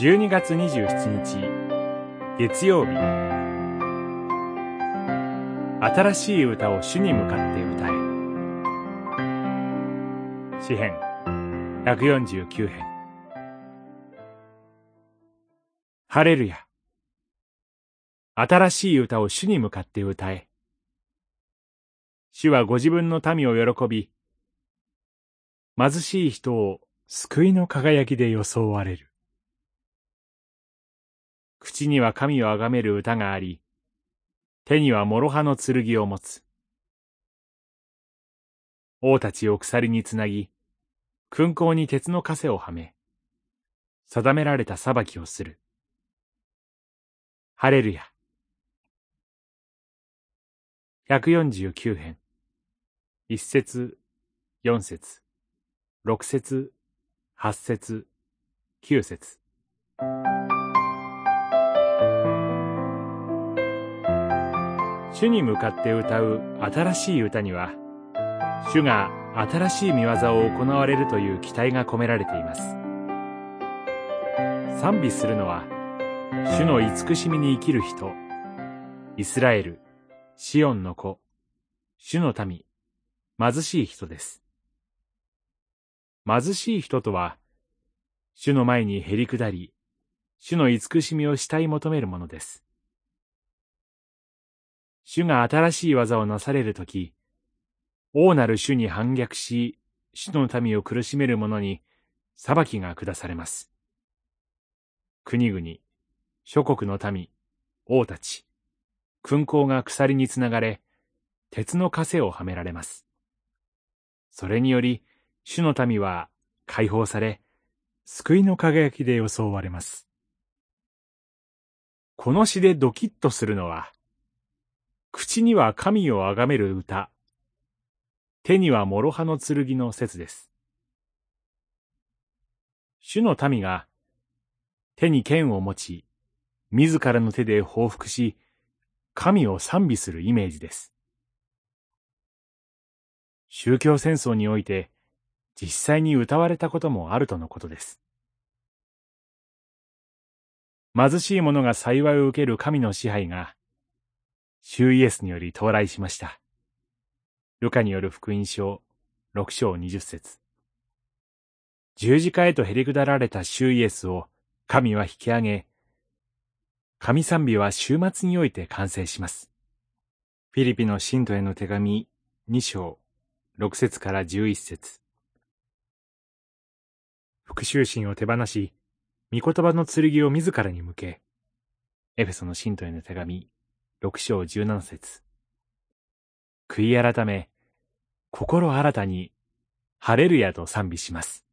12月27日月曜日。新しい歌を主に向かって歌え。詩編。149編。ハレルヤ。新しい歌を主に向かって歌え。主はご自分の民を喜び貧しい人を救いの輝きで装われる。口には神をあがめる歌があり、手には諸刃の剣を持つ。王たちを鎖につなぎ、勲功に鉄の枷をはめ、定められた裁きをする。ハレルヤ。149編。一節、四節、六節、八節、九節。主に向かって歌う新しい歌には、主が新しい見業を行われるという期待が込められています。賛美するのは、主の慈しみに生きる人、イスラエル、シオンの子、主の民、貧しい人です。貧しい人とは、主の前にへり下り、主の慈しみを慕い求めるものです。主が新しい技をなされるとき、王なる主に反逆し、主の民を苦しめる者に裁きが下されます。国々、諸国の民、王たち、勲功が鎖につながれ、鉄の枷をはめられます。それにより、主の民は解放され、救いの輝きで装われます。この詩でドキッとするのは、口には神をあがめる歌、手には諸刃の剣の説です。主の民が手に剣を持ち、自らの手で報復し、神を賛美するイメージです。宗教戦争において実際に歌われたこともあるとのことです。貧しい者が幸いを受ける神の支配が、主イエスにより到来しました。ルカによる福音書六章二十節十字架へとへり下られた主イエスを神は引き上げ、神賛美は週末において完成します。フィリピの信徒への手紙二章六節から十一節復讐心を手放し、御言葉の剣を自らに向け、エフェソの信徒への手紙、六章十七節悔い改め、心新たに、ハレルヤと賛美します。